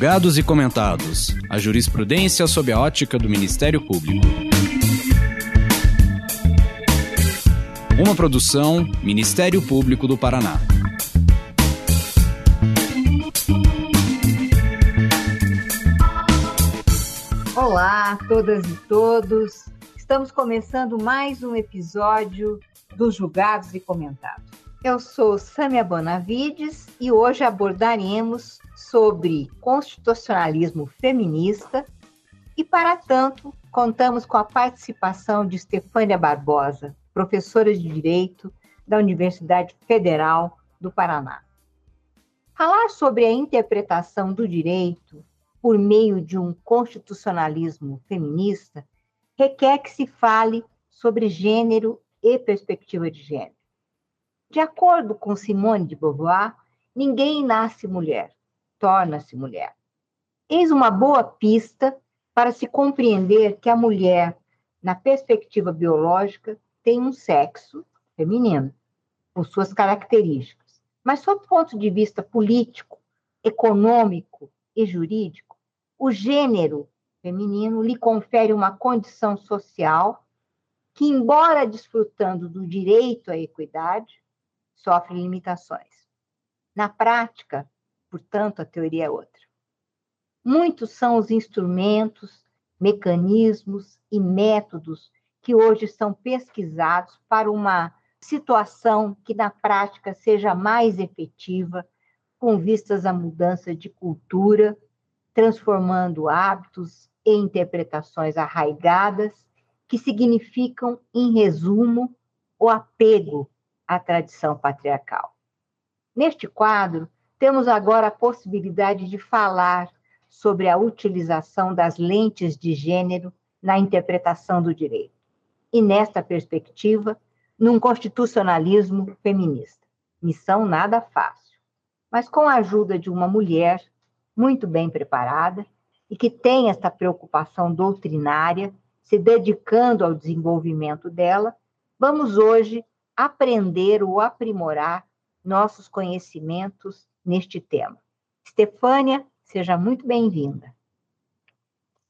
Julgados e comentados. A jurisprudência sob a ótica do Ministério Público. Uma produção Ministério Público do Paraná. Olá, todas e todos. Estamos começando mais um episódio dos Julgados e Comentados. Eu sou Sâmia Bonavides e hoje abordaremos sobre constitucionalismo feminista e, para tanto, contamos com a participação de Stefânia Barbosa, professora de Direito da Universidade Federal do Paraná. Falar sobre a interpretação do direito por meio de um constitucionalismo feminista requer que se fale sobre gênero e perspectiva de gênero. De acordo com Simone de Beauvoir, ninguém nasce mulher, torna-se mulher. Eis uma boa pista para se compreender que a mulher, na perspectiva biológica, tem um sexo feminino, com suas características. Mas, sob o ponto de vista político, econômico e jurídico, o gênero feminino lhe confere uma condição social que, embora desfrutando do direito à equidade, sofre limitações. Na prática, portanto, a teoria é outra. Muitos são os instrumentos, mecanismos e métodos que hoje são pesquisados para uma situação que na prática seja mais efetiva, com vistas à mudança de cultura, transformando hábitos e interpretações arraigadas, que significam, em resumo, o apego à tradição patriarcal. Neste quadro, temos agora a possibilidade de falar sobre a utilização das lentes de gênero na interpretação do direito. E nesta perspectiva, num constitucionalismo feminista. Missão nada fácil, mas com a ajuda de uma mulher muito bem preparada e que tem esta preocupação doutrinária, se dedicando ao desenvolvimento dela, vamos hoje aprender ou aprimorar nossos conhecimentos neste tema. Estefânia, seja muito bem-vinda.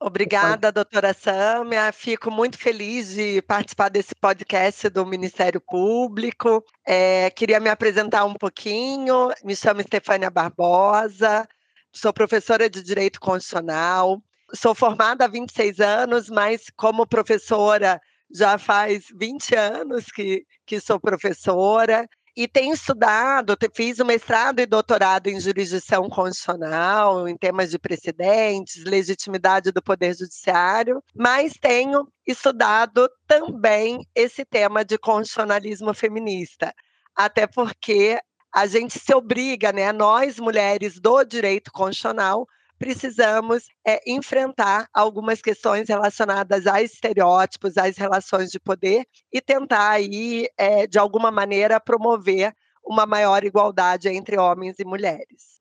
Obrigada, doutora Sâmia. Fico muito feliz de participar desse podcast do Ministério Público. É, queria me apresentar um pouquinho. Me chamo Estefânia Barbosa, sou professora de Direito Constitucional. Sou formada há 26 anos, mas como professora já faz 20 anos que, que sou professora e tenho estudado, fiz o mestrado e doutorado em jurisdição constitucional, em temas de precedentes, legitimidade do Poder Judiciário, mas tenho estudado também esse tema de constitucionalismo feminista, até porque a gente se obriga, né, nós mulheres do direito constitucional, precisamos é, enfrentar algumas questões relacionadas a estereótipos, às relações de poder e tentar aí, é, de alguma maneira, promover uma maior igualdade entre homens e mulheres.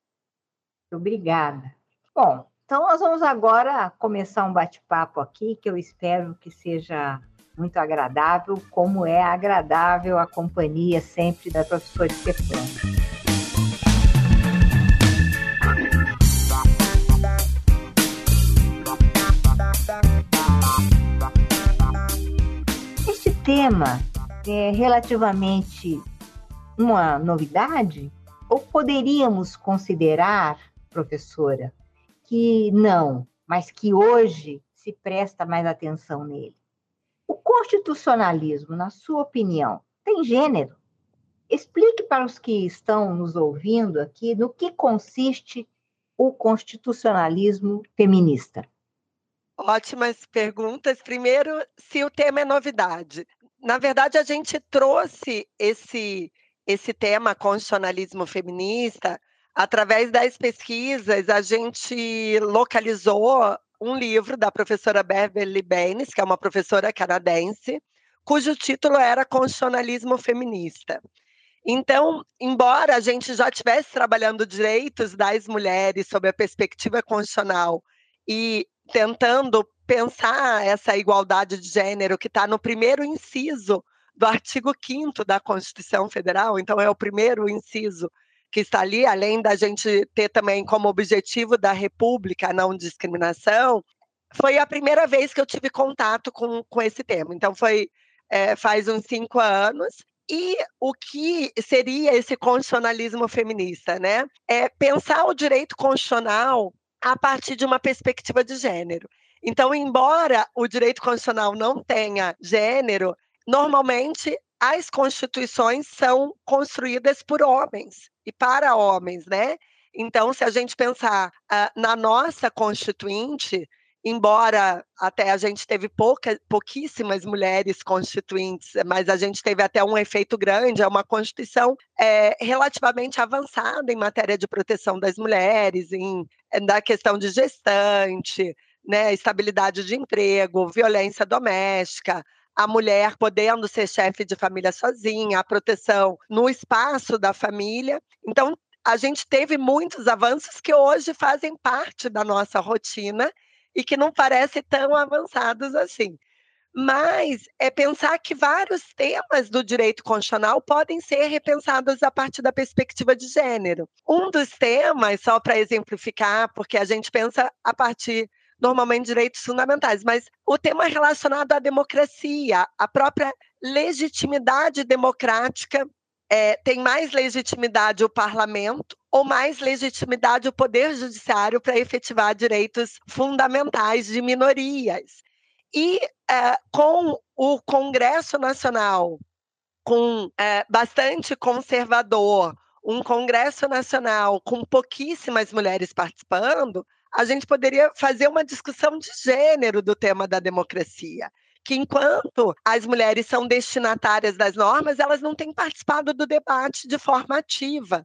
Obrigada. Bom, então nós vamos agora começar um bate-papo aqui que eu espero que seja muito agradável, como é agradável a companhia sempre da professora Stefania. Tema é relativamente uma novidade? Ou poderíamos considerar, professora, que não, mas que hoje se presta mais atenção nele? O constitucionalismo, na sua opinião, tem gênero? Explique para os que estão nos ouvindo aqui no que consiste o constitucionalismo feminista. Ótimas perguntas. Primeiro, se o tema é novidade na verdade, a gente trouxe esse, esse tema constitucionalismo feminista através das pesquisas. A gente localizou um livro da professora Beverly Baines, que é uma professora canadense, cujo título era Constitucionalismo Feminista. Então, embora a gente já estivesse trabalhando direitos das mulheres sob a perspectiva constitucional e tentando pensar essa igualdade de gênero que está no primeiro inciso do artigo 5 da Constituição Federal, então é o primeiro inciso que está ali, além da gente ter também como objetivo da República a não discriminação, foi a primeira vez que eu tive contato com, com esse tema. Então, foi é, faz uns cinco anos. E o que seria esse constitucionalismo feminista, né? É pensar o direito constitucional a partir de uma perspectiva de gênero. Então, embora o direito constitucional não tenha gênero, normalmente as constituições são construídas por homens e para homens, né? Então, se a gente pensar uh, na nossa constituinte, embora até a gente teve pouca, pouquíssimas mulheres constituintes, mas a gente teve até um efeito grande, é uma Constituição é, relativamente avançada em matéria de proteção das mulheres, em, na questão de gestante, né, estabilidade de emprego, violência doméstica, a mulher podendo ser chefe de família sozinha, a proteção no espaço da família. Então, a gente teve muitos avanços que hoje fazem parte da nossa rotina e que não parecem tão avançados assim. Mas é pensar que vários temas do direito constitucional podem ser repensados a partir da perspectiva de gênero. Um dos temas, só para exemplificar, porque a gente pensa a partir normalmente direitos fundamentais, mas o tema relacionado à democracia, a própria legitimidade democrática é, tem mais legitimidade o parlamento ou mais legitimidade o poder judiciário para efetivar direitos fundamentais de minorias. E é, com o Congresso Nacional, com é, bastante conservador, um Congresso Nacional com pouquíssimas mulheres participando, a gente poderia fazer uma discussão de gênero do tema da democracia que enquanto as mulheres são destinatárias das normas, elas não têm participado do debate de forma ativa.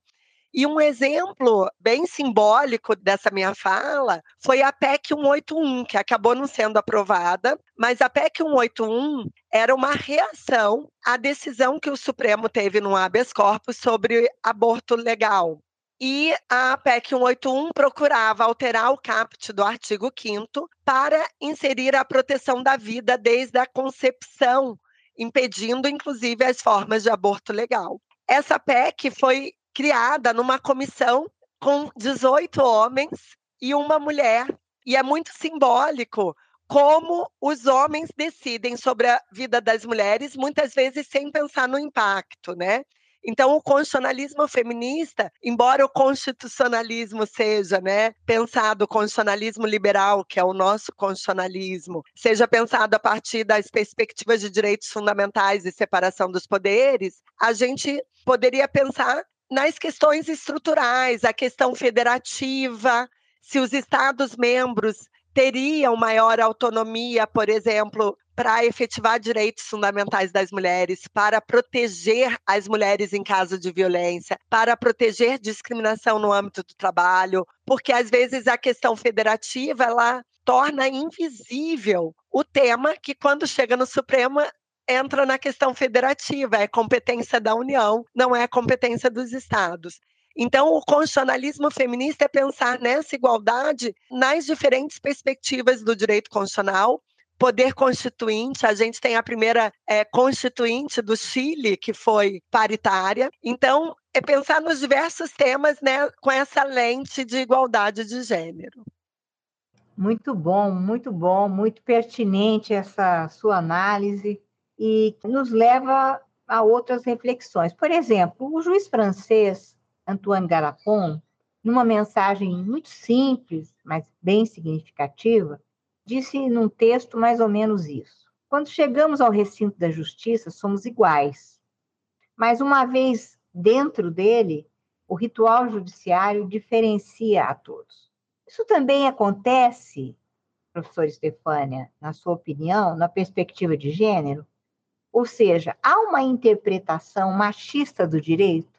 E um exemplo bem simbólico dessa minha fala foi a PEC 181, que acabou não sendo aprovada, mas a PEC 181 era uma reação à decisão que o Supremo teve no habeas corpus sobre aborto legal. E a PEC 181 procurava alterar o caput do artigo 5 para inserir a proteção da vida desde a concepção, impedindo inclusive as formas de aborto legal. Essa PEC foi criada numa comissão com 18 homens e uma mulher, e é muito simbólico como os homens decidem sobre a vida das mulheres, muitas vezes sem pensar no impacto, né? Então, o constitucionalismo feminista, embora o constitucionalismo seja né, pensado, o constitucionalismo liberal, que é o nosso constitucionalismo, seja pensado a partir das perspectivas de direitos fundamentais e separação dos poderes, a gente poderia pensar nas questões estruturais, a questão federativa, se os Estados-membros teriam maior autonomia, por exemplo, para efetivar direitos fundamentais das mulheres, para proteger as mulheres em caso de violência, para proteger discriminação no âmbito do trabalho, porque às vezes a questão federativa ela torna invisível o tema que quando chega no Supremo entra na questão federativa, é competência da União, não é competência dos estados. Então, o constitucionalismo feminista é pensar nessa igualdade nas diferentes perspectivas do direito constitucional. Poder constituinte, a gente tem a primeira é, constituinte do Chile, que foi paritária. Então, é pensar nos diversos temas né, com essa lente de igualdade de gênero. Muito bom, muito bom, muito pertinente essa sua análise e nos leva a outras reflexões. Por exemplo, o juiz francês Antoine Garapon, numa mensagem muito simples, mas bem significativa, disse num texto mais ou menos isso. Quando chegamos ao recinto da justiça, somos iguais. Mas uma vez dentro dele, o ritual judiciário diferencia a todos. Isso também acontece, professor Estefânia, na sua opinião, na perspectiva de gênero? Ou seja, há uma interpretação machista do direito?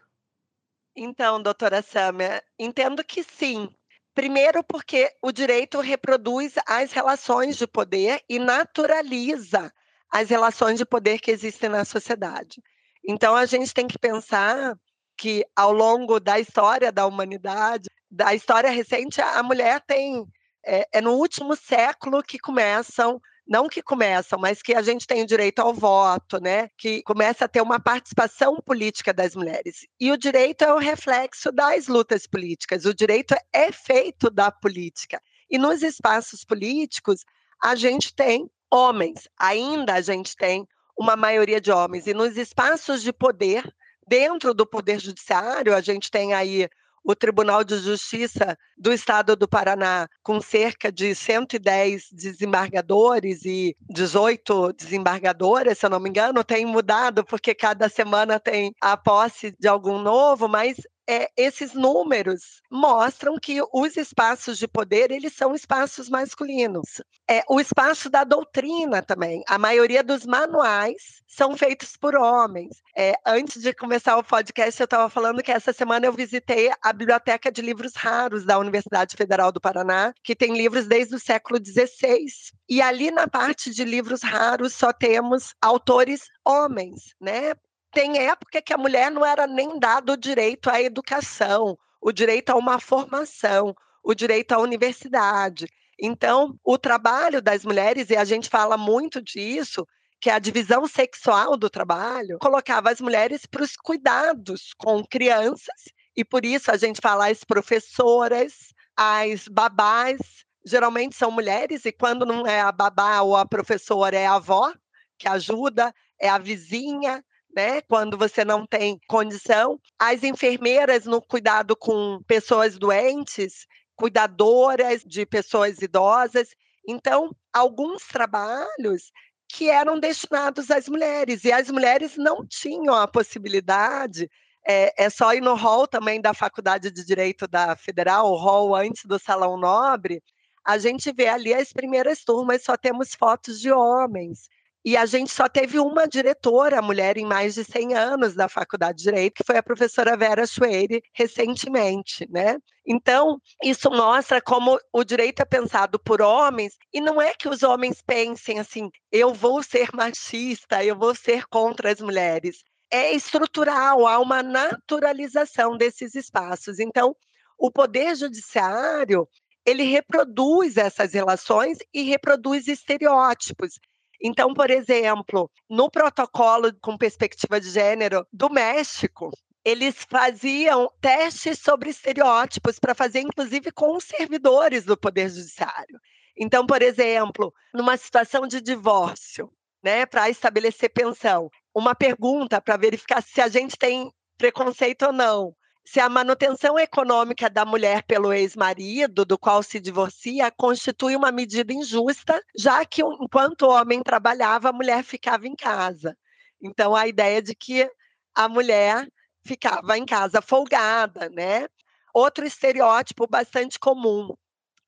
Então, doutora Samia, entendo que sim. Primeiro, porque o direito reproduz as relações de poder e naturaliza as relações de poder que existem na sociedade. Então, a gente tem que pensar que, ao longo da história da humanidade, da história recente, a mulher tem. É, é no último século que começam não que começam, mas que a gente tem o direito ao voto, né? Que começa a ter uma participação política das mulheres. E o direito é o reflexo das lutas políticas. O direito é feito da política. E nos espaços políticos, a gente tem homens, ainda a gente tem uma maioria de homens. E nos espaços de poder, dentro do poder judiciário, a gente tem aí o Tribunal de Justiça do Estado do Paraná, com cerca de 110 desembargadores e 18 desembargadoras, se eu não me engano, tem mudado, porque cada semana tem a posse de algum novo, mas é, esses números mostram que os espaços de poder eles são espaços masculinos. É, o espaço da doutrina também. A maioria dos manuais são feitos por homens. É, antes de começar o podcast, eu estava falando que essa semana eu visitei a Biblioteca de Livros Raros da Universidade Federal do Paraná, que tem livros desde o século XVI. E ali na parte de livros raros só temos autores homens, né? Tem época que a mulher não era nem dado o direito à educação, o direito a uma formação, o direito à universidade. Então, o trabalho das mulheres, e a gente fala muito disso, que a divisão sexual do trabalho colocava as mulheres para os cuidados com crianças, e por isso a gente fala as professoras, as babás, geralmente são mulheres, e quando não é a babá ou a professora, é a avó que ajuda, é a vizinha, né? Quando você não tem condição. As enfermeiras no cuidado com pessoas doentes, cuidadoras de pessoas idosas. Então, alguns trabalhos que eram destinados às mulheres, e as mulheres não tinham a possibilidade. É, é só ir no hall também da Faculdade de Direito da Federal, o hall antes do Salão Nobre, a gente vê ali as primeiras turmas, só temos fotos de homens. E a gente só teve uma diretora, mulher em mais de 100 anos da Faculdade de Direito, que foi a professora Vera Schweire, recentemente, né? Então, isso mostra como o direito é pensado por homens, e não é que os homens pensem assim, eu vou ser machista, eu vou ser contra as mulheres. É estrutural, há uma naturalização desses espaços. Então, o poder judiciário, ele reproduz essas relações e reproduz estereótipos. Então, por exemplo, no protocolo com perspectiva de gênero do México, eles faziam testes sobre estereótipos para fazer, inclusive, com os servidores do Poder Judiciário. Então, por exemplo, numa situação de divórcio, né, para estabelecer pensão, uma pergunta para verificar se a gente tem preconceito ou não se a manutenção econômica da mulher pelo ex-marido, do qual se divorcia, constitui uma medida injusta, já que enquanto o homem trabalhava, a mulher ficava em casa. Então, a ideia de que a mulher ficava em casa folgada, né? Outro estereótipo bastante comum.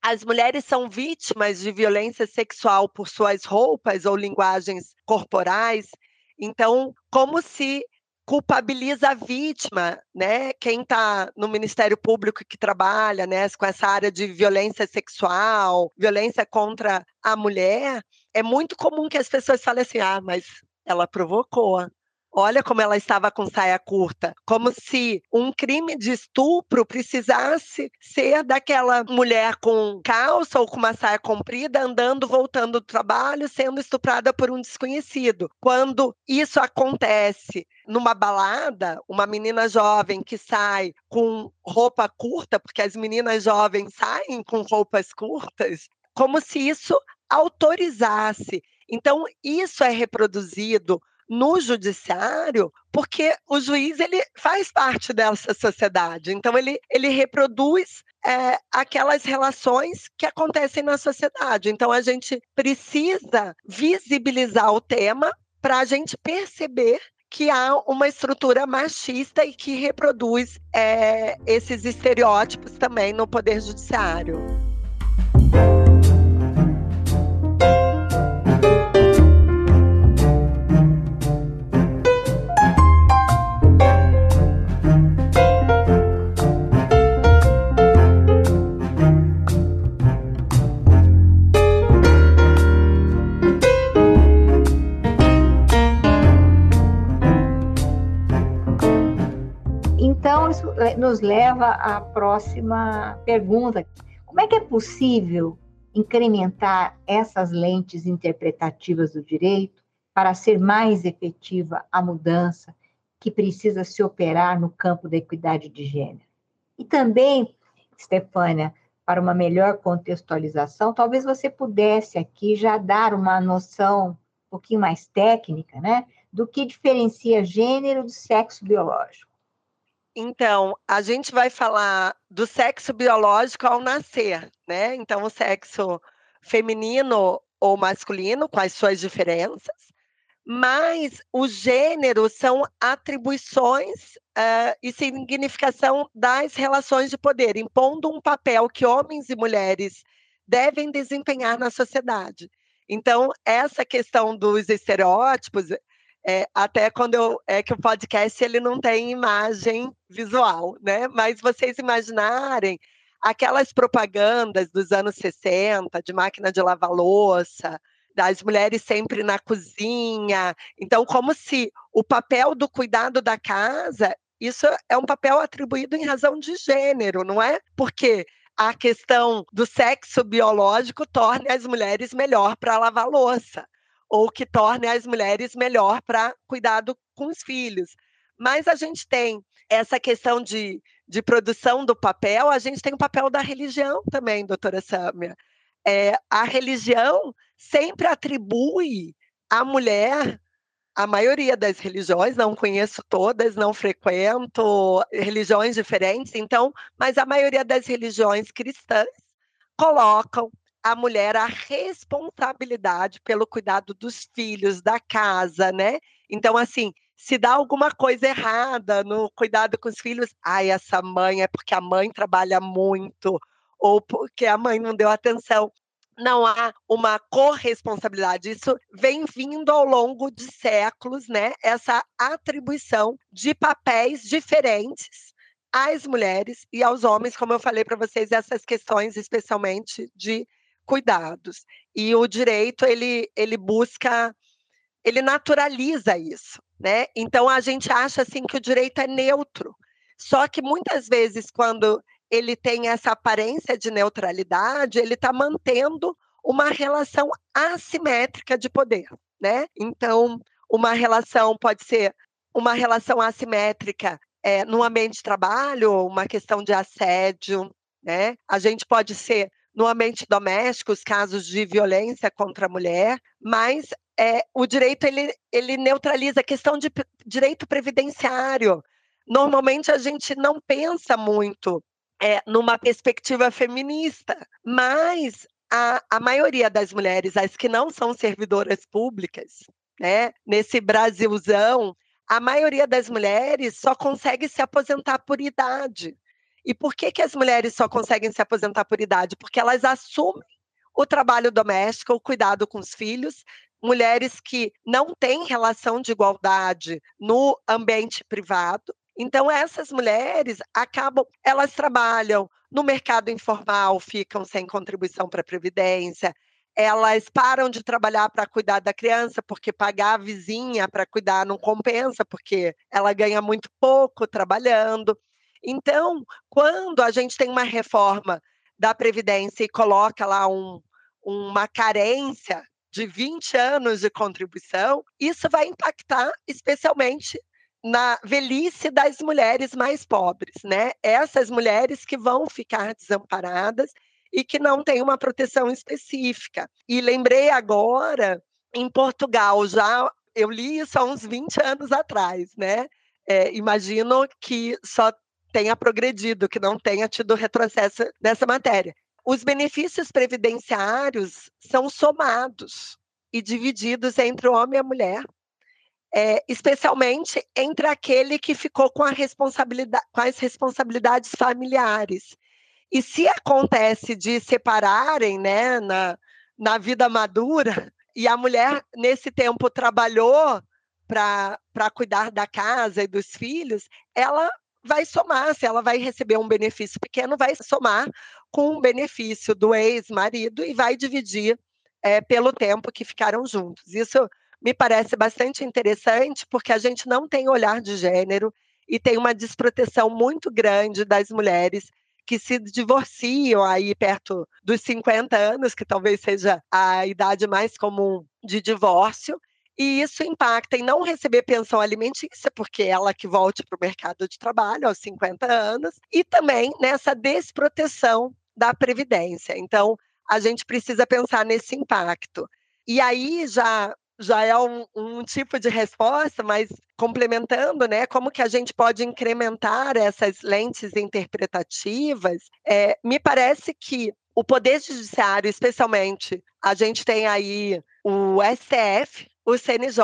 As mulheres são vítimas de violência sexual por suas roupas ou linguagens corporais. Então, como se culpabiliza a vítima, né? Quem está no Ministério Público que trabalha, né, com essa área de violência sexual, violência contra a mulher, é muito comum que as pessoas falem assim: "Ah, mas ela provocou". Olha como ela estava com saia curta, como se um crime de estupro precisasse ser daquela mulher com calça ou com uma saia comprida andando, voltando do trabalho, sendo estuprada por um desconhecido. Quando isso acontece numa balada, uma menina jovem que sai com roupa curta, porque as meninas jovens saem com roupas curtas, como se isso autorizasse. Então, isso é reproduzido no judiciário, porque o juiz ele faz parte dessa sociedade, então ele, ele reproduz é, aquelas relações que acontecem na sociedade. Então a gente precisa visibilizar o tema para a gente perceber que há uma estrutura machista e que reproduz é, esses estereótipos também no Poder Judiciário. Nos leva à próxima pergunta. Como é que é possível incrementar essas lentes interpretativas do direito para ser mais efetiva a mudança que precisa se operar no campo da equidade de gênero. E também, Stefânia, para uma melhor contextualização, talvez você pudesse aqui já dar uma noção um pouquinho mais técnica, né, do que diferencia gênero do sexo biológico. Então, a gente vai falar do sexo biológico ao nascer, né? Então, o sexo feminino ou masculino, com as suas diferenças, mas os gêneros são atribuições uh, e significação das relações de poder, impondo um papel que homens e mulheres devem desempenhar na sociedade. Então, essa questão dos estereótipos, é, até quando eu, é que o podcast ele não tem imagem visual, né? Mas vocês imaginarem aquelas propagandas dos anos 60 de máquina de lavar louça, das mulheres sempre na cozinha. Então, como se o papel do cuidado da casa, isso é um papel atribuído em razão de gênero, não é? Porque a questão do sexo biológico torne as mulheres melhor para lavar louça, ou que torne as mulheres melhor para cuidado com os filhos. Mas a gente tem essa questão de, de produção do papel, a gente tem o papel da religião também, doutora Sâmia. É, a religião sempre atribui à mulher a maioria das religiões, não conheço todas, não frequento religiões diferentes, então, mas a maioria das religiões cristãs colocam a mulher a responsabilidade pelo cuidado dos filhos, da casa, né? Então, assim, se dá alguma coisa errada no cuidado com os filhos, ai, essa mãe é porque a mãe trabalha muito, ou porque a mãe não deu atenção não há uma corresponsabilidade. Isso vem vindo ao longo de séculos, né? Essa atribuição de papéis diferentes às mulheres e aos homens, como eu falei para vocês, essas questões especialmente de cuidados. E o direito ele ele busca ele naturaliza isso, né? Então a gente acha assim que o direito é neutro. Só que muitas vezes quando ele tem essa aparência de neutralidade, ele está mantendo uma relação assimétrica de poder, né? Então, uma relação pode ser uma relação assimétrica é, no ambiente de trabalho, uma questão de assédio, né? A gente pode ser no ambiente doméstico, os casos de violência contra a mulher, mas é, o direito ele, ele neutraliza a questão de direito previdenciário. Normalmente a gente não pensa muito é, numa perspectiva feminista, mas a, a maioria das mulheres, as que não são servidoras públicas, né, nesse Brasilzão, a maioria das mulheres só consegue se aposentar por idade. E por que, que as mulheres só conseguem se aposentar por idade? Porque elas assumem o trabalho doméstico, o cuidado com os filhos, mulheres que não têm relação de igualdade no ambiente privado, então, essas mulheres acabam, elas trabalham no mercado informal, ficam sem contribuição para a Previdência, elas param de trabalhar para cuidar da criança, porque pagar a vizinha para cuidar não compensa, porque ela ganha muito pouco trabalhando. Então, quando a gente tem uma reforma da Previdência e coloca lá um, uma carência de 20 anos de contribuição, isso vai impactar especialmente na velhice das mulheres mais pobres, né? Essas mulheres que vão ficar desamparadas e que não têm uma proteção específica. E lembrei agora, em Portugal, já eu li isso há uns 20 anos atrás, né? É, imagino que só tenha progredido, que não tenha tido retrocesso nessa matéria. Os benefícios previdenciários são somados e divididos entre o homem e a mulher é, especialmente entre aquele que ficou com, responsabilidade, com as responsabilidades familiares. E se acontece de separarem né, na, na vida madura, e a mulher, nesse tempo, trabalhou para cuidar da casa e dos filhos, ela vai somar, se ela vai receber um benefício pequeno, vai somar com o benefício do ex-marido e vai dividir é, pelo tempo que ficaram juntos. Isso me parece bastante interessante, porque a gente não tem olhar de gênero e tem uma desproteção muito grande das mulheres que se divorciam aí perto dos 50 anos, que talvez seja a idade mais comum de divórcio, e isso impacta em não receber pensão alimentícia, porque é ela que volte para o mercado de trabalho aos 50 anos, e também nessa desproteção da Previdência. Então, a gente precisa pensar nesse impacto. E aí já já é um, um, tipo de resposta, mas complementando, né, como que a gente pode incrementar essas lentes interpretativas, é, me parece que o Poder Judiciário, especialmente, a gente tem aí o STF, o CNJ,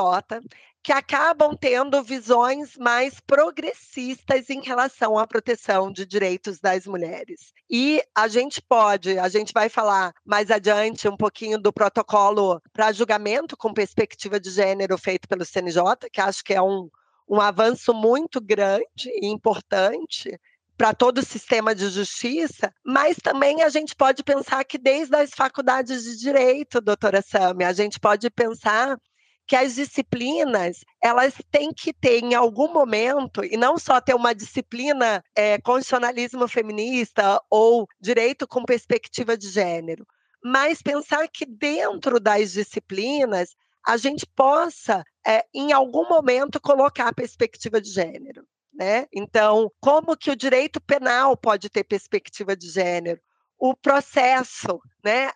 que acabam tendo visões mais progressistas em relação à proteção de direitos das mulheres. E a gente pode, a gente vai falar mais adiante um pouquinho do protocolo para julgamento com perspectiva de gênero feito pelo CNJ, que acho que é um, um avanço muito grande e importante para todo o sistema de justiça, mas também a gente pode pensar que desde as faculdades de direito, doutora Sami, a gente pode pensar que as disciplinas elas têm que ter em algum momento e não só ter uma disciplina é, constitucionalismo feminista ou direito com perspectiva de gênero, mas pensar que dentro das disciplinas a gente possa é, em algum momento colocar a perspectiva de gênero. Né? Então, como que o direito penal pode ter perspectiva de gênero? O processo, né?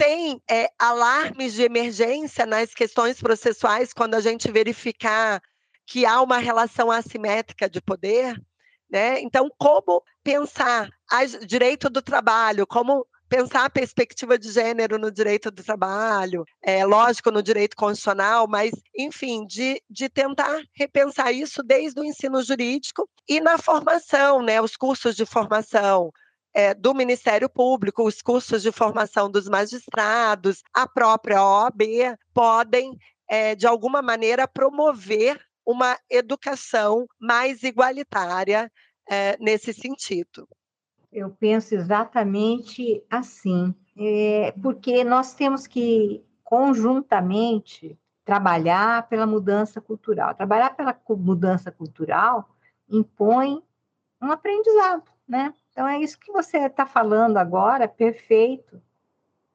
Tem é, alarmes de emergência nas questões processuais quando a gente verificar que há uma relação assimétrica de poder? Né? Então, como pensar o direito do trabalho, como pensar a perspectiva de gênero no direito do trabalho, é lógico no direito constitucional, mas enfim, de, de tentar repensar isso desde o ensino jurídico e na formação, né, os cursos de formação, é, do Ministério Público, os cursos de formação dos magistrados, a própria OAB, podem, é, de alguma maneira, promover uma educação mais igualitária é, nesse sentido. Eu penso exatamente assim, porque nós temos que conjuntamente trabalhar pela mudança cultural. Trabalhar pela mudança cultural impõe um aprendizado, né? Então, é isso que você está falando agora, perfeito.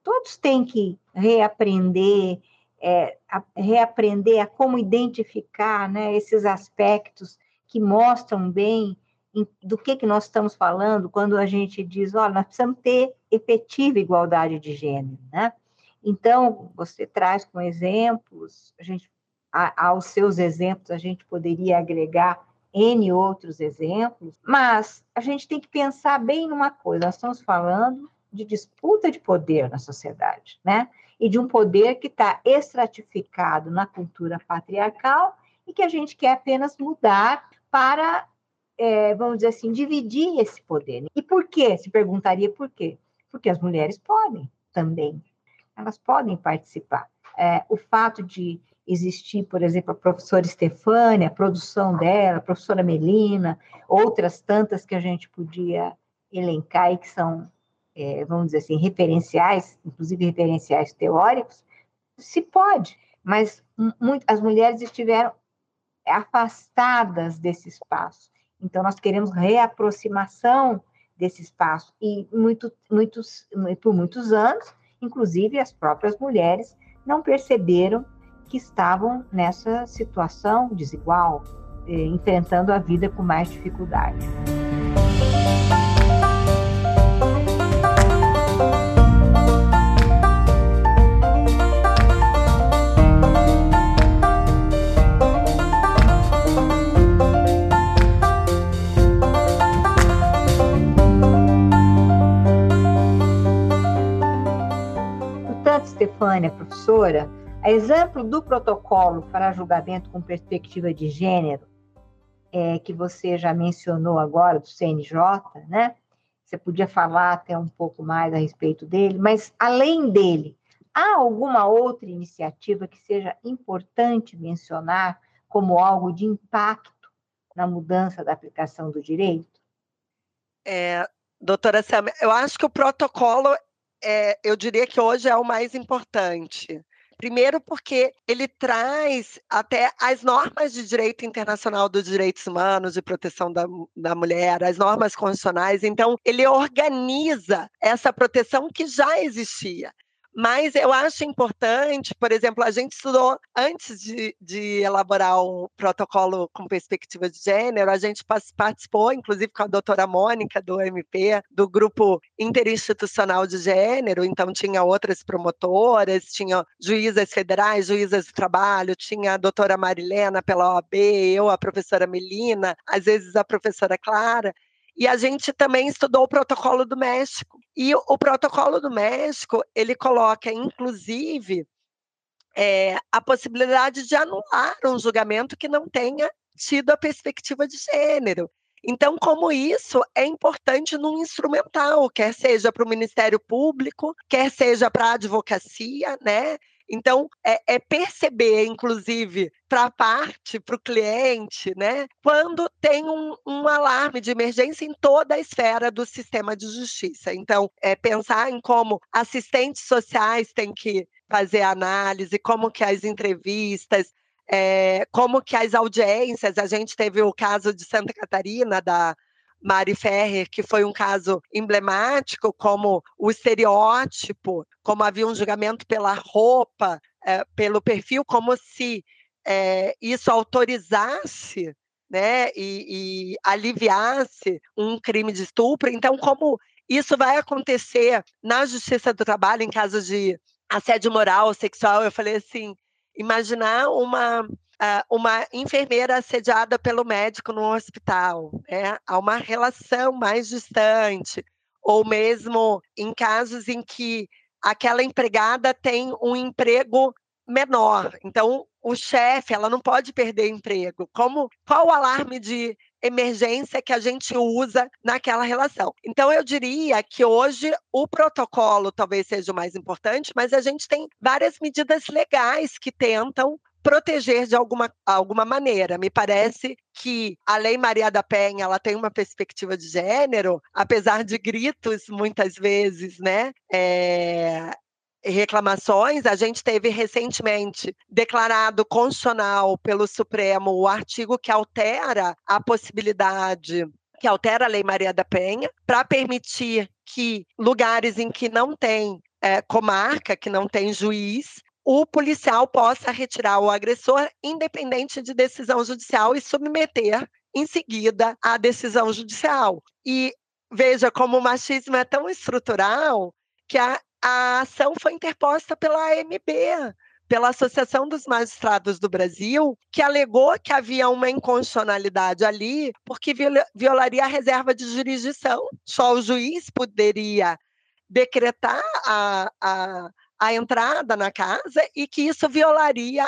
Todos têm que reaprender, é, a, reaprender a como identificar né, esses aspectos que mostram bem em, do que, que nós estamos falando quando a gente diz, olha, nós precisamos ter efetiva igualdade de gênero, né? Então, você traz com exemplos, a gente, a, aos seus exemplos, a gente poderia agregar N outros exemplos, mas a gente tem que pensar bem numa coisa: nós estamos falando de disputa de poder na sociedade, né? E de um poder que está estratificado na cultura patriarcal e que a gente quer apenas mudar para, é, vamos dizer assim, dividir esse poder. E por quê? Se perguntaria por quê? Porque as mulheres podem também, elas podem participar. É, o fato de existir, por exemplo, a professora Estefânia, a produção dela, a professora Melina, outras tantas que a gente podia elencar e que são, é, vamos dizer assim, referenciais, inclusive referenciais teóricos, se pode, mas muito, as mulheres estiveram afastadas desse espaço. Então, nós queremos reaproximação desse espaço, e muito, muitos, por muitos anos, inclusive as próprias mulheres não perceberam que estavam nessa situação desigual, eh, enfrentando a vida com mais dificuldade. Portanto, Stefânia, professora, a exemplo do protocolo para julgamento com perspectiva de gênero, é, que você já mencionou agora, do CNJ, né? Você podia falar até um pouco mais a respeito dele, mas além dele, há alguma outra iniciativa que seja importante mencionar como algo de impacto na mudança da aplicação do direito? É, doutora Sam, eu acho que o protocolo, é, eu diria que hoje é o mais importante Primeiro, porque ele traz até as normas de direito internacional dos direitos humanos, de proteção da, da mulher, as normas constitucionais. Então, ele organiza essa proteção que já existia. Mas eu acho importante, por exemplo, a gente estudou, antes de, de elaborar um protocolo com perspectiva de gênero, a gente participou, inclusive com a doutora Mônica, do MP, do grupo interinstitucional de gênero, então tinha outras promotoras, tinha juízas federais, juízas do trabalho, tinha a doutora Marilena pela OAB, eu, a professora Melina, às vezes a professora Clara, e a gente também estudou o protocolo do México. E o protocolo do México, ele coloca, inclusive, é, a possibilidade de anular um julgamento que não tenha tido a perspectiva de gênero. Então, como isso é importante num instrumental, quer seja para o Ministério Público, quer seja para a advocacia, né? Então, é, é perceber, inclusive, para a parte, para o cliente, né, quando tem um, um, alarme de emergência em toda a esfera do sistema de justiça. Então, é pensar em como assistentes sociais têm que fazer análise, como que as entrevistas, é, como que as audiências, a gente teve o caso de Santa Catarina, da Mari Ferrer, que foi um caso emblemático, como o estereótipo, como havia um julgamento pela roupa, é, pelo perfil, como se é, isso autorizasse né, e, e aliviasse um crime de estupro. Então, como isso vai acontecer na Justiça do Trabalho em casos de assédio moral, sexual, eu falei assim, imaginar uma uma enfermeira assediada pelo médico no hospital, né? há uma relação mais distante, ou mesmo em casos em que aquela empregada tem um emprego menor, então o chefe, ela não pode perder emprego. Como qual o alarme de emergência que a gente usa naquela relação. Então, eu diria que hoje o protocolo talvez seja o mais importante, mas a gente tem várias medidas legais que tentam proteger de alguma, alguma maneira. Me parece que a Lei Maria da Penha ela tem uma perspectiva de gênero, apesar de gritos muitas vezes, né? É, reclamações. A gente teve recentemente declarado constitucional pelo Supremo o artigo que altera a possibilidade que altera a Lei Maria da Penha para permitir que lugares em que não tem é, comarca, que não tem juiz, o policial possa retirar o agressor, independente de decisão judicial, e submeter em seguida à decisão judicial. E veja como o machismo é tão estrutural que a, a ação foi interposta pela AMB, pela Associação dos Magistrados do Brasil, que alegou que havia uma inconstitucionalidade ali, porque violaria a reserva de jurisdição. Só o juiz poderia decretar a, a a entrada na casa e que isso violaria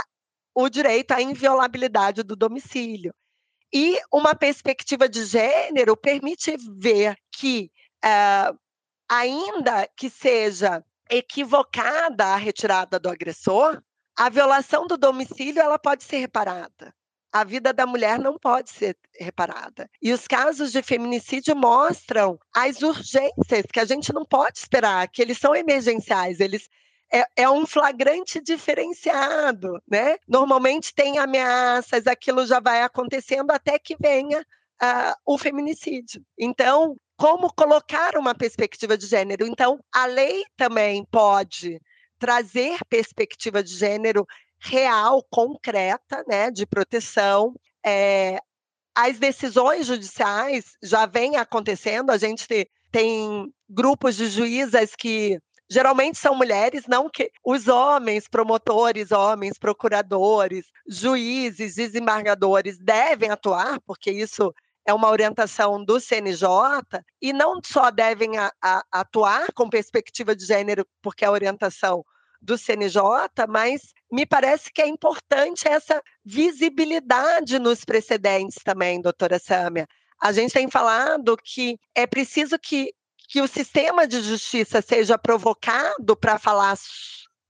o direito à inviolabilidade do domicílio. E uma perspectiva de gênero permite ver que, uh, ainda que seja equivocada a retirada do agressor, a violação do domicílio ela pode ser reparada. A vida da mulher não pode ser reparada. E os casos de feminicídio mostram as urgências que a gente não pode esperar, que eles são emergenciais, eles é, é, um flagrante diferenciado, né? Normalmente tem ameaças, aquilo já vai acontecendo até que venha uh, o feminicídio. Então, como colocar uma perspectiva de gênero? Então, a lei também pode trazer perspectiva de gênero real, concreta, né, de proteção. É, as decisões judiciais já vêm acontecendo, a gente tem grupos de juízas que geralmente são mulheres, não que os homens, promotores, homens, procuradores, juízes, desembargadores devem atuar, porque isso é uma orientação do CNJ, e não só devem a, a, atuar com perspectiva de gênero, porque é a orientação do CNJ, mas me parece que é importante essa visibilidade nos precedentes também, doutora Sâmia. A gente tem falado que é preciso que que o sistema de justiça seja provocado para falar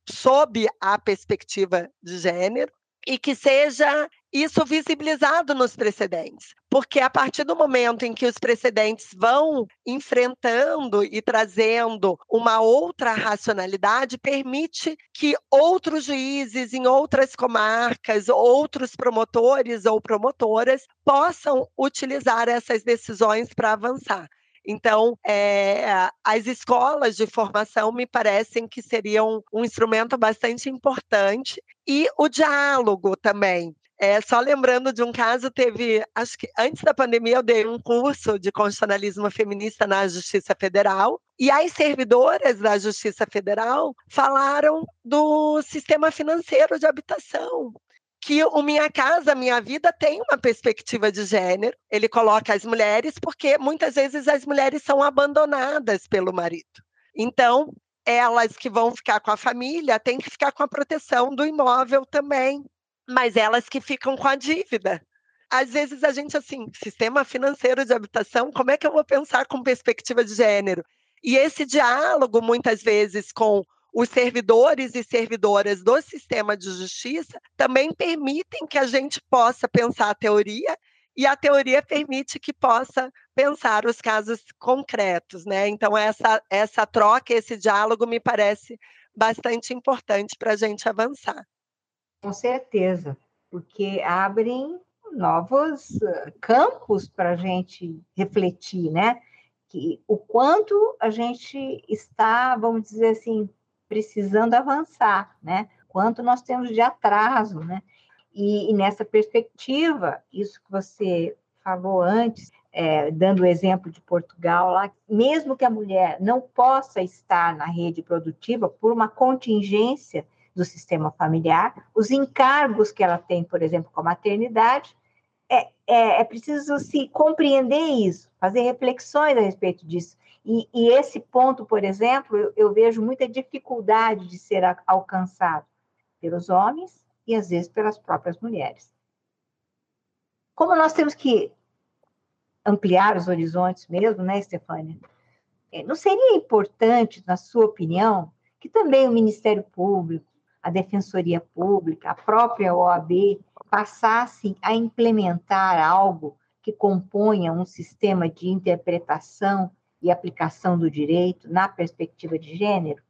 sob a perspectiva de gênero e que seja isso visibilizado nos precedentes, porque a partir do momento em que os precedentes vão enfrentando e trazendo uma outra racionalidade, permite que outros juízes em outras comarcas, outros promotores ou promotoras possam utilizar essas decisões para avançar. Então, é, as escolas de formação me parecem que seriam um instrumento bastante importante e o diálogo também. É, só lembrando de um caso, teve, acho que antes da pandemia eu dei um curso de constitucionalismo feminista na Justiça Federal, e as servidoras da Justiça Federal falaram do sistema financeiro de habitação, que o Minha Casa Minha Vida tem uma perspectiva de gênero. Ele coloca as mulheres, porque muitas vezes as mulheres são abandonadas pelo marido. Então, elas que vão ficar com a família têm que ficar com a proteção do imóvel também mas elas que ficam com a dívida. Às vezes a gente, assim, sistema financeiro de habitação, como é que eu vou pensar com perspectiva de gênero? E esse diálogo, muitas vezes, com os servidores e servidoras do sistema de justiça também permitem que a gente possa pensar a teoria e a teoria permite que possa pensar os casos concretos, né? Então essa essa troca, esse diálogo me parece bastante importante para a gente avançar. Com certeza, porque abrem novos campos para a gente refletir, né? Que o quanto a gente está, vamos dizer assim, precisando avançar, né? Quanto nós temos de atraso, né? E, e nessa perspectiva, isso que você falou antes, é, dando o exemplo de Portugal lá, mesmo que a mulher não possa estar na rede produtiva por uma contingência do sistema familiar, os encargos que ela tem, por exemplo, com a maternidade, é, é, é preciso se compreender isso, fazer reflexões a respeito disso. E, e esse ponto, por exemplo, eu, eu, vejo muita dificuldade de ser a, alcançado pelos homens e às vezes pelas próprias mulheres. Como nós temos que ampliar os horizontes mesmo, né, Stefânia? É, não seria importante, na sua opinião, que também o Ministério Público, a Defensoria Pública, a própria OAB, passassem a implementar algo que componha um sistema de interpretação e aplicação do direito na perspectiva de gênero?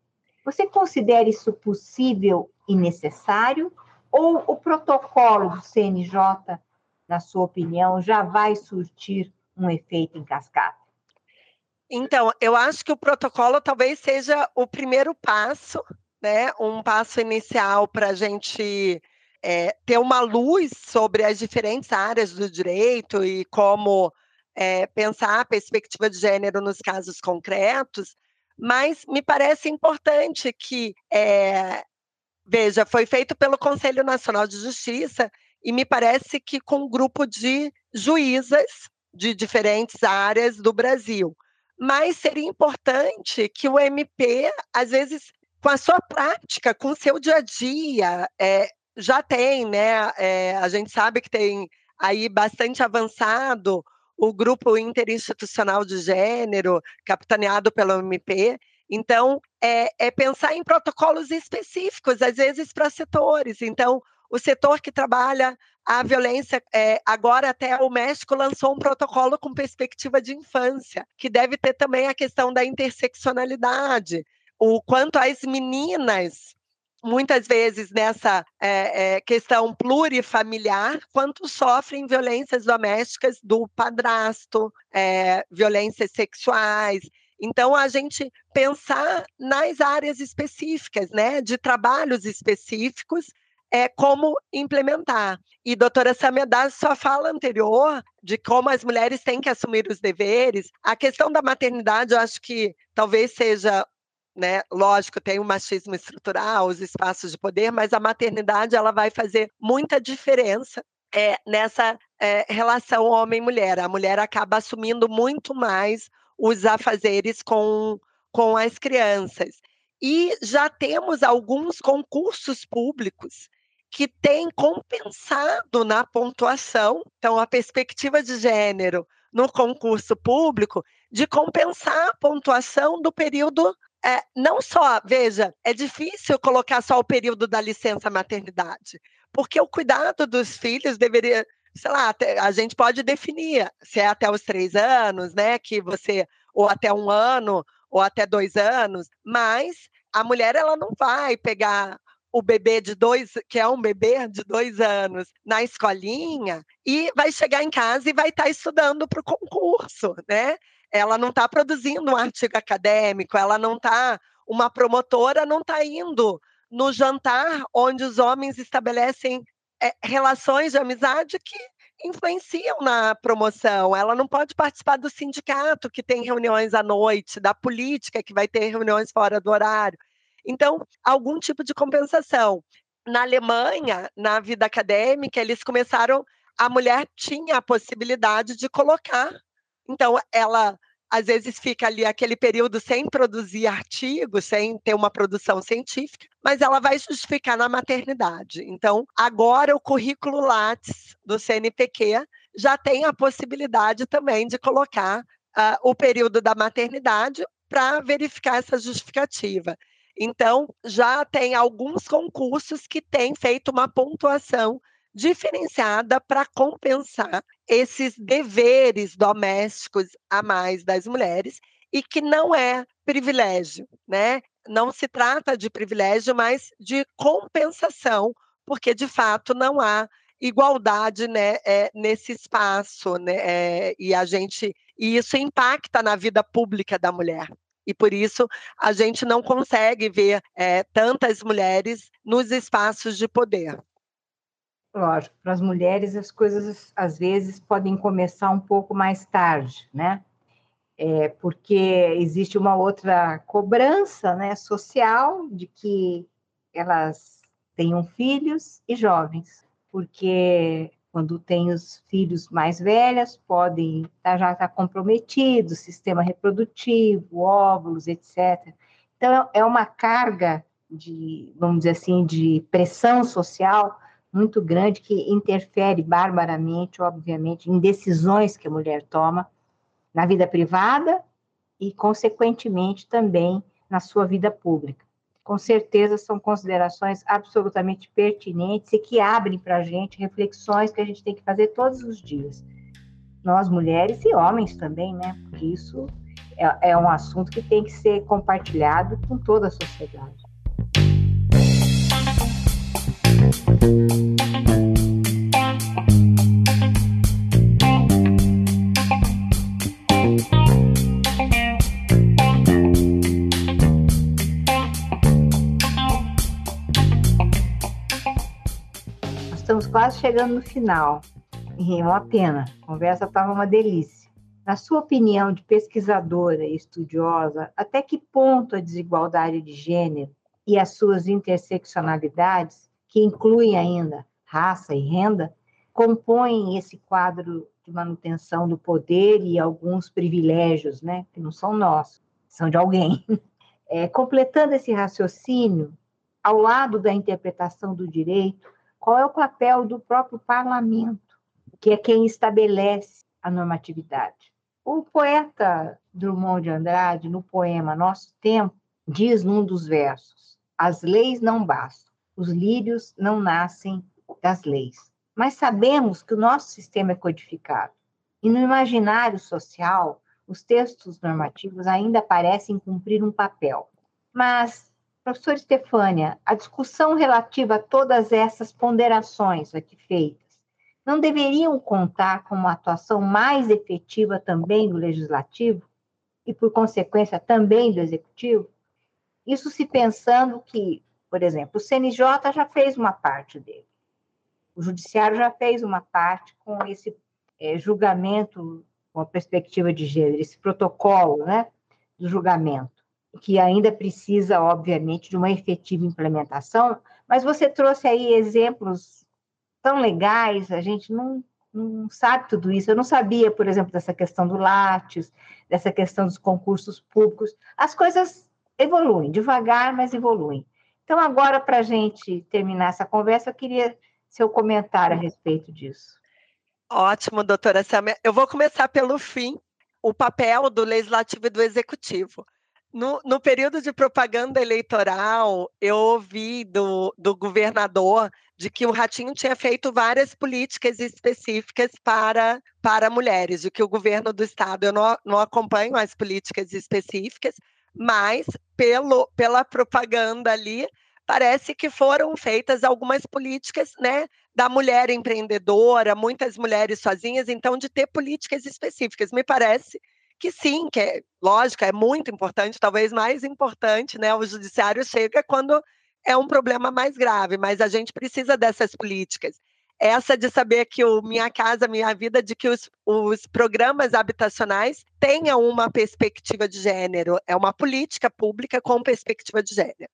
Você considera isso possível e necessário? Ou o protocolo do CNJ, na sua opinião, já vai surtir um efeito em cascata? Então, eu acho que o protocolo talvez seja o primeiro passo né, um passo inicial para a gente é, ter uma luz sobre as diferentes áreas do direito e como é, pensar a perspectiva de gênero nos casos concretos, mas me parece importante que, é, veja, foi feito pelo Conselho Nacional de Justiça e me parece que com um grupo de juízas de diferentes áreas do Brasil. Mas seria importante que o MP, às vezes, com a sua prática, com o seu dia a dia. É, já tem, né? É, a gente sabe que tem aí bastante avançado o grupo interinstitucional de gênero, capitaneado pelo MP. Então, é, é pensar em protocolos específicos, às vezes para setores. Então, o setor que trabalha a violência, é, agora até o México lançou um protocolo com perspectiva de infância, que deve ter também a questão da interseccionalidade, o quanto as meninas muitas vezes nessa é, é, questão plurifamiliar, quanto sofrem violências domésticas do padrasto, é, violências sexuais. Então, a gente pensar nas áreas específicas, né, de trabalhos específicos, é como implementar. E doutora Samia, da sua fala anterior, de como as mulheres têm que assumir os deveres, a questão da maternidade, eu acho que talvez seja né? Lógico, tem o machismo estrutural, os espaços de poder, mas a maternidade ela vai fazer muita diferença é, nessa é, relação homem-mulher. A mulher acaba assumindo muito mais os afazeres com, com as crianças. E já temos alguns concursos públicos que têm compensado na pontuação, então a perspectiva de gênero no concurso público de compensar a pontuação do período é, não só, veja, é difícil colocar só o período da licença maternidade, porque o cuidado dos filhos deveria, sei lá, a gente pode definir se é até os três anos, né? Que você, ou até um ano, ou até dois anos, mas a mulher ela não vai pegar o bebê de dois, que é um bebê de dois anos, na escolinha, e vai chegar em casa e vai estar tá estudando para o concurso, né? Ela não está produzindo um artigo acadêmico, ela não está, uma promotora não está indo no jantar onde os homens estabelecem é, relações de amizade que influenciam na promoção. Ela não pode participar do sindicato, que tem reuniões à noite, da política, que vai ter reuniões fora do horário. Então, algum tipo de compensação. Na Alemanha, na vida acadêmica, eles começaram. A mulher tinha a possibilidade de colocar. Então, ela às vezes fica ali aquele período sem produzir artigos, sem ter uma produção científica, mas ela vai justificar na maternidade. Então, agora o currículo Lattes do CNPq já tem a possibilidade também de colocar uh, o período da maternidade para verificar essa justificativa. Então, já tem alguns concursos que têm feito uma pontuação diferenciada para compensar esses deveres domésticos a mais das mulheres e que não é privilégio, né? Não se trata de privilégio, mas de compensação, porque de fato não há igualdade né, é, nesse espaço, né, é, e a gente e isso impacta na vida pública da mulher e por isso a gente não consegue ver é, tantas mulheres nos espaços de poder. Lógico, para as mulheres as coisas às vezes podem começar um pouco mais tarde, né? É, porque existe uma outra cobrança né, social de que elas tenham filhos e jovens, porque quando tem os filhos mais velhos, podem tá, já estar tá comprometidos, sistema reprodutivo, óvulos, etc. Então, é uma carga de, vamos dizer assim, de pressão social muito grande que interfere barbaramente, obviamente, em decisões que a mulher toma na vida privada e, consequentemente, também na sua vida pública com certeza são considerações absolutamente pertinentes e que abrem para a gente reflexões que a gente tem que fazer todos os dias. Nós, mulheres e homens também, né? Porque isso é, é um assunto que tem que ser compartilhado com toda a sociedade. Quase chegando no final. É uma pena, a conversa estava uma delícia. Na sua opinião de pesquisadora e estudiosa, até que ponto a desigualdade de gênero e as suas interseccionalidades, que incluem ainda raça e renda, compõem esse quadro de manutenção do poder e alguns privilégios, né, que não são nossos, são de alguém. É, completando esse raciocínio, ao lado da interpretação do direito, qual é o papel do próprio parlamento, que é quem estabelece a normatividade? O poeta Drummond de Andrade, no poema Nosso Tempo, diz num dos versos: As leis não bastam, os lírios não nascem das leis. Mas sabemos que o nosso sistema é codificado. E no imaginário social, os textos normativos ainda parecem cumprir um papel. Mas Professor Estefânia, a discussão relativa a todas essas ponderações aqui feitas não deveriam contar com uma atuação mais efetiva também do legislativo e, por consequência, também do executivo? Isso se pensando que, por exemplo, o CNJ já fez uma parte dele, o judiciário já fez uma parte com esse é, julgamento com a perspectiva de gênero, esse protocolo né, do julgamento que ainda precisa, obviamente, de uma efetiva implementação, mas você trouxe aí exemplos tão legais, a gente não, não sabe tudo isso. Eu não sabia, por exemplo, dessa questão do Lattes, dessa questão dos concursos públicos. As coisas evoluem, devagar, mas evoluem. Então, agora, para a gente terminar essa conversa, eu queria seu comentário a respeito disso. Ótimo, doutora Samia. Eu vou começar pelo fim, o papel do legislativo e do executivo. No, no, período de propaganda eleitoral, eu ouvi do, do governador de que o Ratinho tinha feito várias políticas específicas para, para mulheres, de que o governo do estado, eu não, não acompanho as políticas específicas, mas pelo, pela propaganda ali, parece que foram feitas algumas políticas né, da mulher empreendedora, muitas mulheres sozinhas, então de ter políticas específicas. Me parece que sim, que é lógico, é muito importante, talvez mais importante, né? O judiciário chega quando é um problema mais grave, mas a gente precisa dessas políticas. Essa de saber que o Minha Casa Minha Vida, de que os, os programas habitacionais tenham uma perspectiva de gênero, é uma política pública com perspectiva de gênero.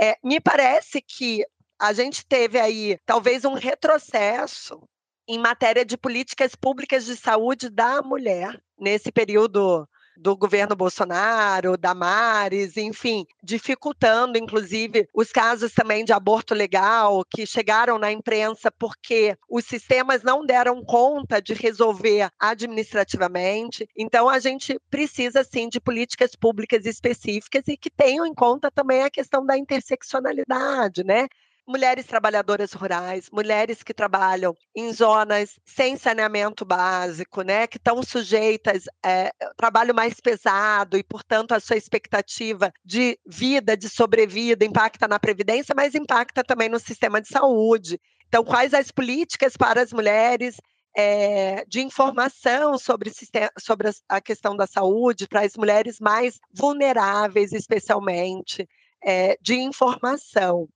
É, me parece que a gente teve aí talvez um retrocesso em matéria de políticas públicas de saúde da mulher nesse período do governo Bolsonaro, da Mares, enfim, dificultando, inclusive, os casos também de aborto legal que chegaram na imprensa porque os sistemas não deram conta de resolver administrativamente. Então, a gente precisa, sim, de políticas públicas específicas e que tenham em conta também a questão da interseccionalidade, né? Mulheres trabalhadoras rurais, mulheres que trabalham em zonas sem saneamento básico, né, que estão sujeitas é, ao trabalho mais pesado e, portanto, a sua expectativa de vida, de sobrevida, impacta na previdência, mas impacta também no sistema de saúde. Então, quais as políticas para as mulheres é, de informação sobre, sobre a questão da saúde para as mulheres mais vulneráveis, especialmente, é, de informação.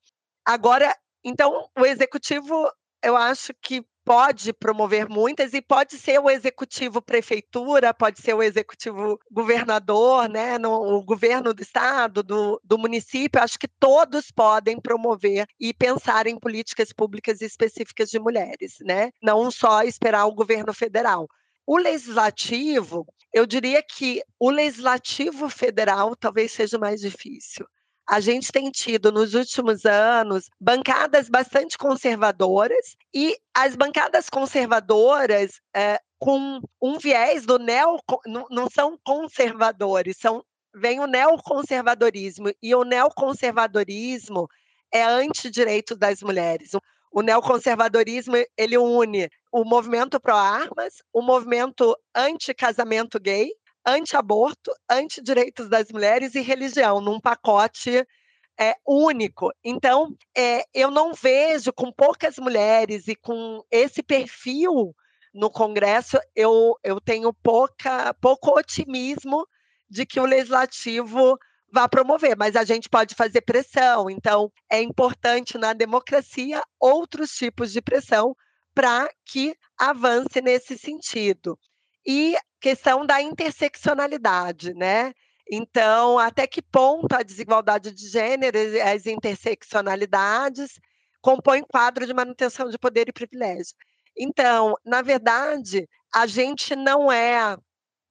Agora, então, o executivo, eu acho que pode promover muitas e pode ser o executivo prefeitura, pode ser o executivo governador, né, no, o governo do estado, do, do município, acho que todos podem promover e pensar em políticas públicas específicas de mulheres, né? Não só esperar o governo federal. O legislativo, eu diria que o legislativo federal talvez seja mais difícil a gente tem tido nos últimos anos bancadas bastante conservadoras e as bancadas conservadoras é, com um viés do neo não são conservadores, são vem o neoconservadorismo e o neoconservadorismo é antidireito das mulheres. O neoconservadorismo ele une o movimento pró-armas, o movimento anti-casamento gay anti-aborto, anti-direitos das mulheres e religião, num pacote é, único. Então, é, eu não vejo com poucas mulheres e com esse perfil no Congresso, eu, eu tenho pouca, pouco otimismo de que o legislativo vá promover, mas a gente pode fazer pressão. Então, é importante na democracia outros tipos de pressão para que avance nesse sentido. E questão da interseccionalidade, né? Então, até que ponto a desigualdade de gênero e as interseccionalidades compõem quadro de manutenção de poder e privilégio. Então, na verdade, a gente não é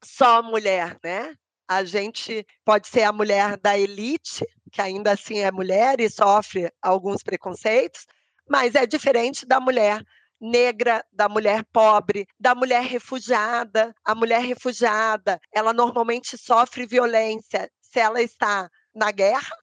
só mulher, né? A gente pode ser a mulher da elite, que ainda assim é mulher e sofre alguns preconceitos, mas é diferente da mulher negra, da mulher pobre, da mulher refugiada. A mulher refugiada, ela normalmente sofre violência se ela está na guerra,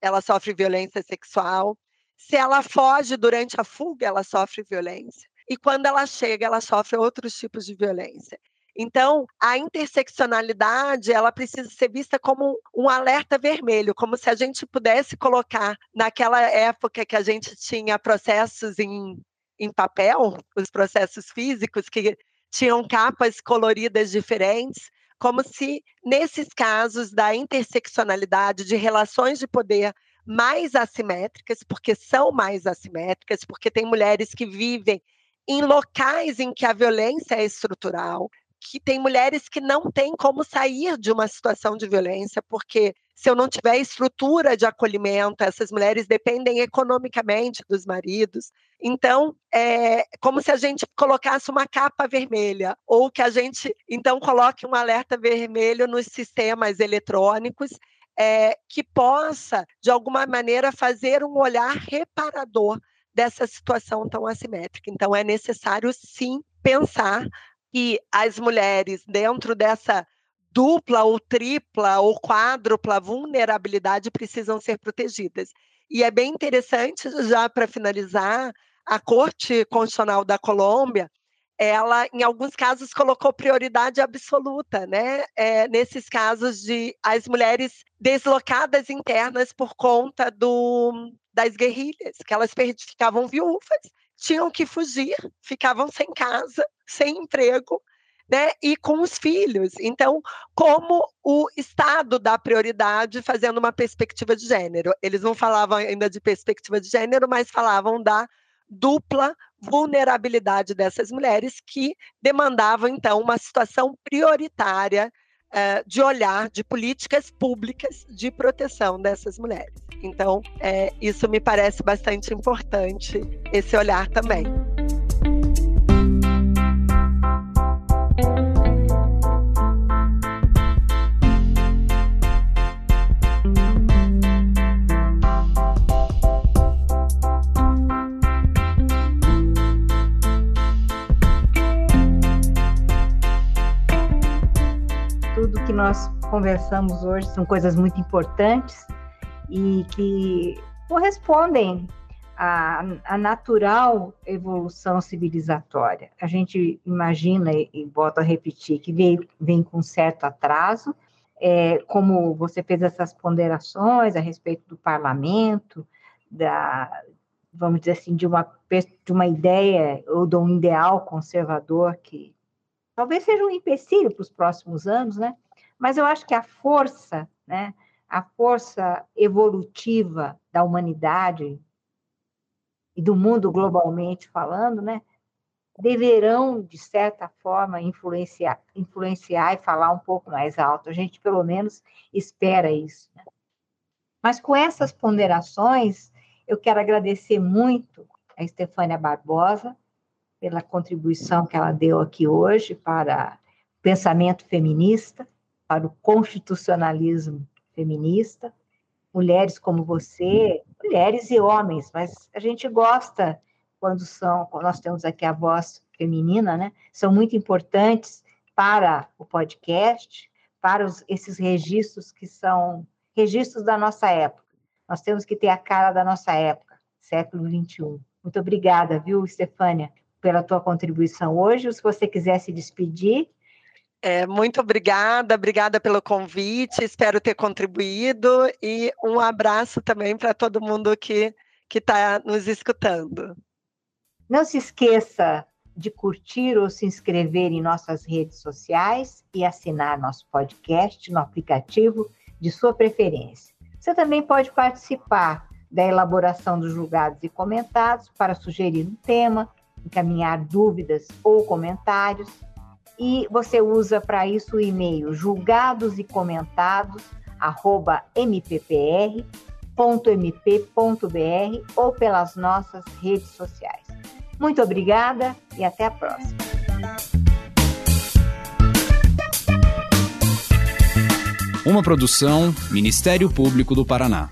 ela sofre violência sexual. Se ela foge durante a fuga, ela sofre violência. E quando ela chega, ela sofre outros tipos de violência. Então, a interseccionalidade, ela precisa ser vista como um alerta vermelho, como se a gente pudesse colocar naquela época que a gente tinha processos em em papel, os processos físicos que tinham capas coloridas diferentes, como se nesses casos da interseccionalidade de relações de poder mais assimétricas, porque são mais assimétricas, porque tem mulheres que vivem em locais em que a violência é estrutural, que tem mulheres que não têm como sair de uma situação de violência, porque se eu não tiver estrutura de acolhimento, essas mulheres dependem economicamente dos maridos. Então, é como se a gente colocasse uma capa vermelha, ou que a gente, então, coloque um alerta vermelho nos sistemas eletrônicos, é, que possa, de alguma maneira, fazer um olhar reparador dessa situação tão assimétrica. Então, é necessário, sim, pensar que as mulheres, dentro dessa dupla ou tripla ou quádrupla vulnerabilidade, precisam ser protegidas. E é bem interessante, já para finalizar, a Corte Constitucional da Colômbia, ela, em alguns casos, colocou prioridade absoluta, né? É, nesses casos de as mulheres deslocadas internas por conta do, das guerrilhas, que elas ficavam viúvas, tinham que fugir, ficavam sem casa, sem emprego, né, e com os filhos. Então, como o Estado dá prioridade fazendo uma perspectiva de gênero? Eles não falavam ainda de perspectiva de gênero, mas falavam da dupla vulnerabilidade dessas mulheres que demandavam, então, uma situação prioritária uh, de olhar de políticas públicas de proteção dessas mulheres. Então, é, isso me parece bastante importante, esse olhar também. Que nós conversamos hoje são coisas muito importantes e que correspondem à, à natural evolução civilizatória. A gente imagina, e, e volto a repetir, que vem, vem com certo atraso, é, como você fez essas ponderações a respeito do parlamento, da, vamos dizer assim, de uma, de uma ideia ou de um ideal conservador que talvez seja um empecilho para os próximos anos, né? Mas eu acho que a força, né, a força evolutiva da humanidade e do mundo globalmente falando, né, deverão, de certa forma, influenciar, influenciar e falar um pouco mais alto. A gente, pelo menos, espera isso. Né? Mas com essas ponderações, eu quero agradecer muito a Estefânia Barbosa pela contribuição que ela deu aqui hoje para o pensamento feminista para o constitucionalismo feminista, mulheres como você, mulheres e homens, mas a gente gosta quando são, quando nós temos aqui a voz feminina, né? São muito importantes para o podcast, para os, esses registros que são registros da nossa época. Nós temos que ter a cara da nossa época, século XXI. Muito obrigada, viu, Stefânia, pela tua contribuição hoje. Se você quiser se despedir, é, muito obrigada, obrigada pelo convite, espero ter contribuído e um abraço também para todo mundo que está nos escutando. Não se esqueça de curtir ou se inscrever em nossas redes sociais e assinar nosso podcast no aplicativo de sua preferência. Você também pode participar da elaboração dos julgados e comentados para sugerir um tema, encaminhar dúvidas ou comentários e você usa para isso o e-mail julgados e comentados arroba mppr.mp.br ou pelas nossas redes sociais. Muito obrigada e até a próxima. Uma produção Ministério Público do Paraná.